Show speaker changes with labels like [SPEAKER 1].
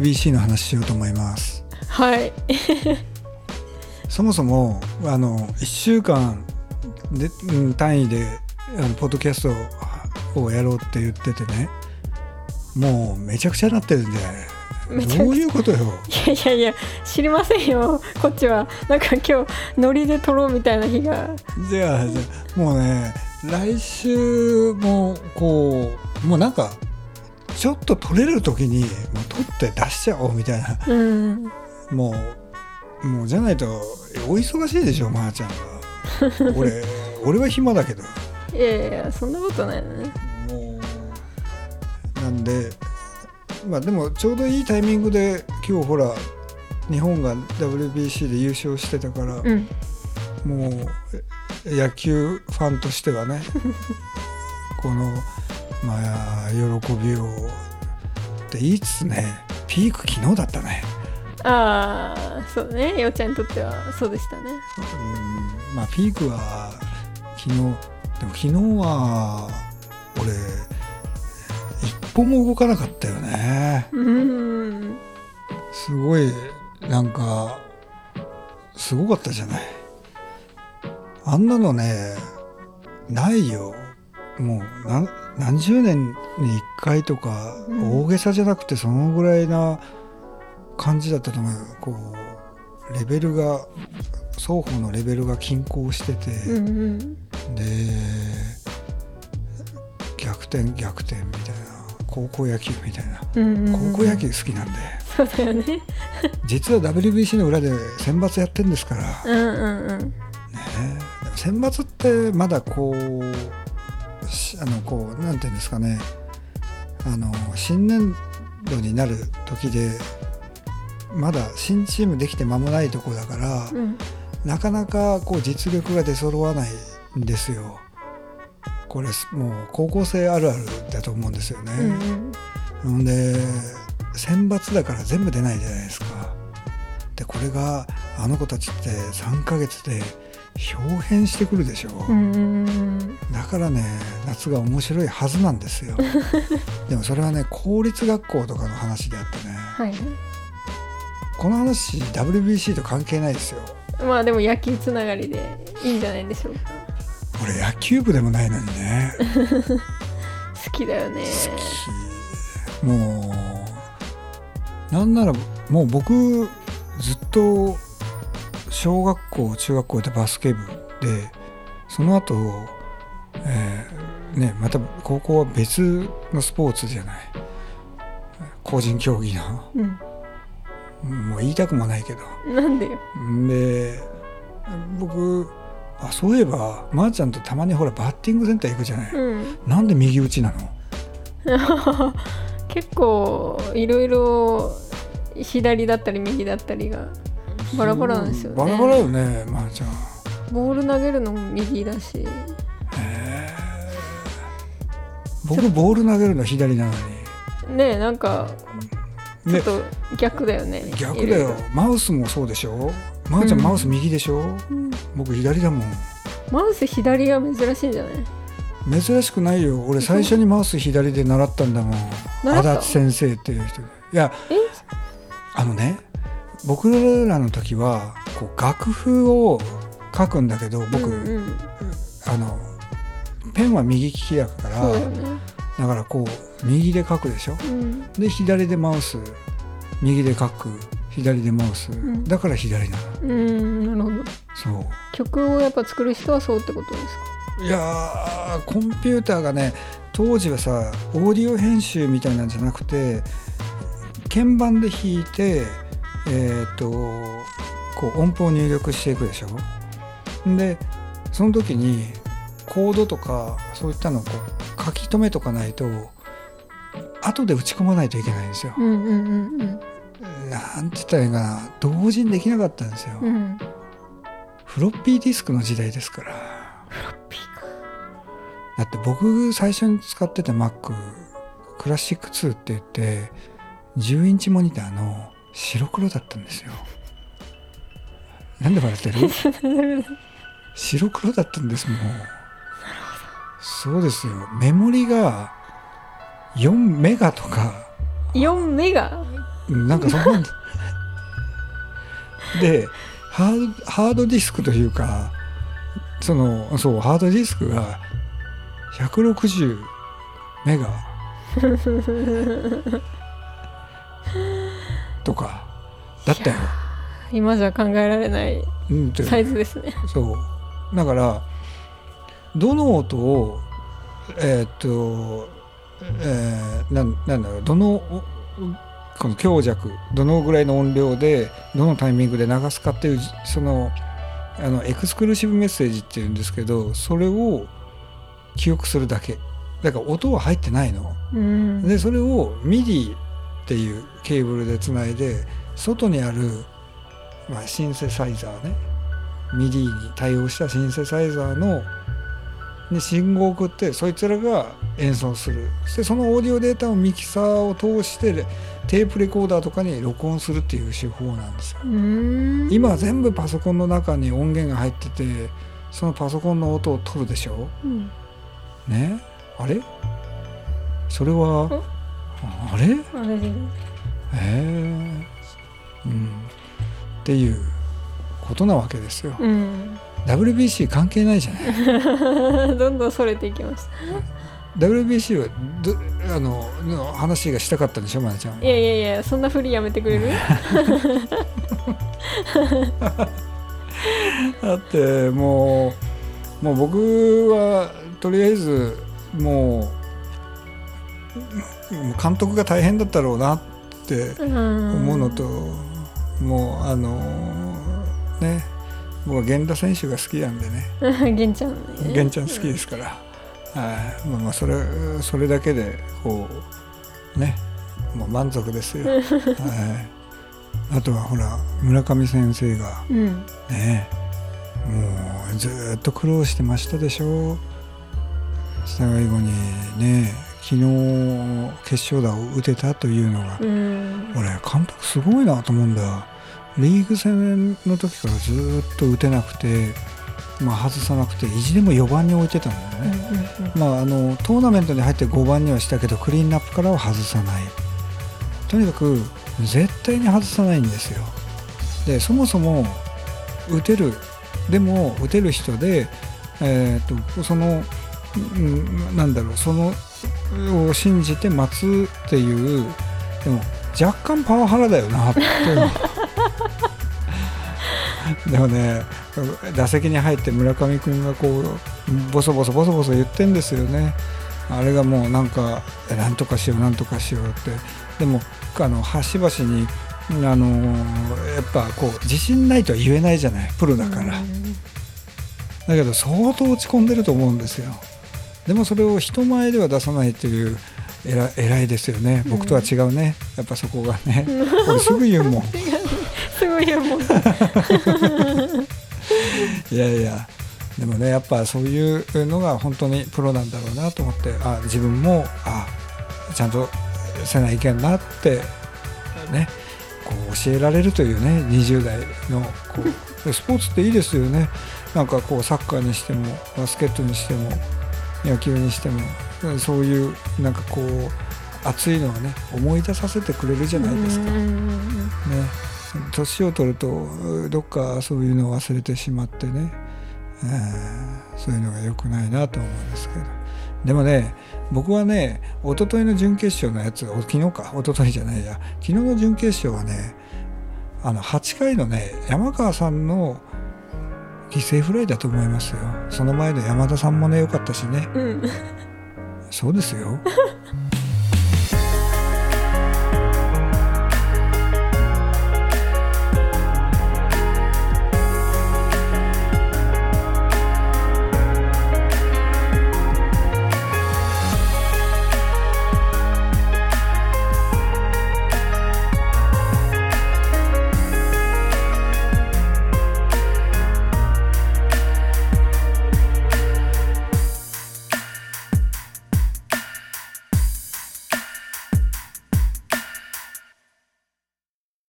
[SPEAKER 1] WBC の話しようと思います。
[SPEAKER 2] はい。
[SPEAKER 1] そもそもあの1週間でうん単位であのポッドキャストをやろうって言っててねもうめちゃくちゃなってるんでどういうことよ？
[SPEAKER 2] いやいやいや知りませんよ。こっちは。なんか今日ノリで撮ろうみたいな日が。
[SPEAKER 1] じゃあじゃあもうね来週もこうもうなんかちょっと取れる時にもう取って出しちゃおうみたいな。
[SPEAKER 2] うん。
[SPEAKER 1] もうもうじゃないとお忙しいでしょまー、ちゃんが俺 俺は暇だけど。
[SPEAKER 2] いやいやそんなことないのね。
[SPEAKER 1] もうなんでまあでもちょうどいいタイミングで今日ほら日本が WBC で優勝してたから、
[SPEAKER 2] うん。
[SPEAKER 1] もうえ野球ファンとしてはね 喜びをって言いつつねピーク昨日だったね。
[SPEAKER 2] ああそうねようちゃんにとってはそうでしたね。
[SPEAKER 1] うんまあピークは昨日でも昨日は俺一歩も動かなかったよね。
[SPEAKER 2] うん。
[SPEAKER 1] すごいなんかすごかったじゃない。あんなのねないよもう何何十年に1回とか、
[SPEAKER 2] うん
[SPEAKER 1] 大げさじゃなくてそのぐらいな感じだったと思うよ。こうレベルが双方のレベルが均衡してて、
[SPEAKER 2] うんうん。
[SPEAKER 1] で逆転逆転みたいな。高校野球みたいな。
[SPEAKER 2] うんうん
[SPEAKER 1] 高校野球好きなんで。
[SPEAKER 2] そうだよね。
[SPEAKER 1] 実は WBC の裏で選抜やってるんですから、ね
[SPEAKER 2] うんうんうん。
[SPEAKER 1] でも選抜ってまだこうしあのこうなんていうんですかねあの新年度になる時でまだ新チームできて間もないとこだから、
[SPEAKER 2] うん
[SPEAKER 1] なかなかこう実力が出揃わないんですよ。これもう高校生あるあるだと思うんですよね。
[SPEAKER 2] うん
[SPEAKER 1] で選抜だから全部出ないじゃないですか。でこれがあの子たちって3ヶ月で表変してくるでしょ、
[SPEAKER 2] う
[SPEAKER 1] だからね夏が面白いはずなんですよ。でもそれはね公立学校とかの話であってね。
[SPEAKER 2] はい。
[SPEAKER 1] この話 WBC と関係ないですよ。
[SPEAKER 2] まあでも野球つながりでいいんじゃないでしょうか。
[SPEAKER 1] 俺野球部でもないのにね。
[SPEAKER 2] 好きだよね。
[SPEAKER 1] き。もうなんならもう僕ずっと小学校中学校でバスケ部でその後、えーねまた高校は別のスポーツじゃない。個人競技の。
[SPEAKER 2] うん。
[SPEAKER 1] もう言いたくもないけど。
[SPEAKER 2] なんでよ。
[SPEAKER 1] で僕あそういえばまー、ちゃんとたまにほらバッティングセンター行くじゃない、
[SPEAKER 2] うん。
[SPEAKER 1] なんで右打ちなの？
[SPEAKER 2] 結構いろいろ左だったり右だったりがバラバラなんですよね。
[SPEAKER 1] バラバラよねまー、ちゃん。
[SPEAKER 2] ボール投げるのも右だし。
[SPEAKER 1] 僕ボール投げるの左なのに。
[SPEAKER 2] ねえなんかちょ
[SPEAKER 1] ね
[SPEAKER 2] っと逆だよね
[SPEAKER 1] 逆だよ。マウスもそうでしょ？まー、ちゃん
[SPEAKER 2] うん。
[SPEAKER 1] マウス右でしょ？
[SPEAKER 2] ろうん。
[SPEAKER 1] 僕左だもん。
[SPEAKER 2] マウス左が珍しいんじゃない？
[SPEAKER 1] 珍しくないよ。俺最初にマウス左で習ったんだもん。足立先生っていう人でいや
[SPEAKER 2] え？
[SPEAKER 1] あのね僕らの時はこう楽譜を書くんだけど僕、
[SPEAKER 2] うんうん、
[SPEAKER 1] あのペンは右利きだから
[SPEAKER 2] だよね。
[SPEAKER 1] だからこう右で書くでしょ？
[SPEAKER 2] うん。
[SPEAKER 1] で左でマウス右で書く左でマウス、
[SPEAKER 2] ん。
[SPEAKER 1] だから左なの。
[SPEAKER 2] うんなるほど。
[SPEAKER 1] そう。
[SPEAKER 2] 曲をやっぱ作る人はそうってことですか？
[SPEAKER 1] いやーコンピューターがね当時はさオーディオ編集みたいなんじゃなくて鍵盤で弾いてえっ、とこう音符を入力していくでしょ？でその時にコードとかそういったのをこう書き留めとかないと後で打ち込まないといけないんですよ。
[SPEAKER 2] うんうんうんうん
[SPEAKER 1] なんて言ったらいいかな同時にできなかったんですよ。
[SPEAKER 2] うん
[SPEAKER 1] フロッピーディスクの時代ですから。
[SPEAKER 2] ピーか
[SPEAKER 1] だって僕最初に使ってた Mac クラシック2って言って10インチモニターの白黒だったんですよ。なんで笑ってる？白黒だったんですもんそうですよ。メモリが4メガとか。
[SPEAKER 2] 4メガ？
[SPEAKER 1] うんなんかそんな。ん でハードハードディスクというかそのそうハードディスクが160メガ。と か。だったよ。
[SPEAKER 2] 今じゃ考えられないサイズですね。
[SPEAKER 1] そう。だからどの音をえーっと、えーなんなんだろうどのおこの強弱どのぐらいの音量でどのタイミングで流すかっていうじそのあのエクスクルーシブメッセージっていうんですけどそれを記憶するだけ。だから音は入ってないの。
[SPEAKER 2] うん。
[SPEAKER 1] でそれを MIDI っていうケーブルでつないで外にある、まあ、シンセサイザーね。MIDI に対応したシンセサイザーのに信号を送ってそいつらが演奏する。そしてそのオーディオデータをミキサーを通してテープレコーダーとかに録音するっていう手法なんですよ。
[SPEAKER 2] うん。
[SPEAKER 1] 今は全部パソコンの中に音源が入っててそのパソコンの音を取るでしょ？
[SPEAKER 2] うん。
[SPEAKER 1] ね？あれ？それはあれ？
[SPEAKER 2] あれ。で
[SPEAKER 1] へえ、うん、っていうことなわけですよ。
[SPEAKER 2] うん。
[SPEAKER 1] WBC 関係ないじゃない。
[SPEAKER 2] どんどんそれていきました
[SPEAKER 1] WBC はどあのの話がしたかったんでしょ、まなちゃんは。
[SPEAKER 2] いやいやいやそんなふりやめてくれる？
[SPEAKER 1] だってもうもう僕はとりあえずもう監督が大変だったろうなって思
[SPEAKER 2] 思
[SPEAKER 1] うのと、もうあのね僕は源田選手が好きなんでね。
[SPEAKER 2] 玄ちゃんね。
[SPEAKER 1] 玄ちゃん好きですから、はい。まあ、まあそれそれだけでこうねもう満足ですよ、はい、あとはほら村上先生が
[SPEAKER 2] うん。
[SPEAKER 1] ねもうずーっと苦労してましたでしょ。最後にね昨日決勝打を打てたというのが、
[SPEAKER 2] うん。
[SPEAKER 1] 俺監督すごいなと思うんだ。リーグ戦の時からずーっと打てなくて、まあ、外さなくて意地でも4番に置いてたんだよね、まあ、あのトーナメントに入って5番にはしたけどクリーンナップからは外さない。とにかく絶対に外さないんですよ。でそもそも打てるでも打てる人で、えー、とその、うん、なんだろうそのを信じて待つっていうでも若干パワハラだよなって でもね打席に入って村上君がこうボソボソボソボソ言ってんですよね。あれがもうなんかえなんとかしようなんとかしようって。でもあの端々にあのやっぱこう自信ないとは言えないじゃない。プロだから、だけど相当落ち込んでると思うんですよでもそれを人前では出さないという偉い偉いですよね。僕とは違うね。やっぱそこがね。俺すぐ言うもん。
[SPEAKER 2] すごいよもう
[SPEAKER 1] いやいや。でもねやっぱそういうのが本当にプロなんだろうなと思って。あ自分もあちゃんとせないけんなってねこう教えられるというね20代のこう。スポーツっていいですよね。なんかこうサッカーにしてもバスケットにしても野球にしてもそういうなんかこう熱いのはね思い出させてくれるじゃないですか。ね。年を取るとどっかそういうのを忘れてしまってね、えーそういうのが良くないなと思うんですけど。でもね僕はね一昨日の準決勝のやつお昨日か。一昨日じゃないや。昨日の準決勝はねあの8回のね山川さんの犠牲フライだと思いますよ。その前の山田さんもね良かったしね。
[SPEAKER 2] うん。
[SPEAKER 1] そうですよ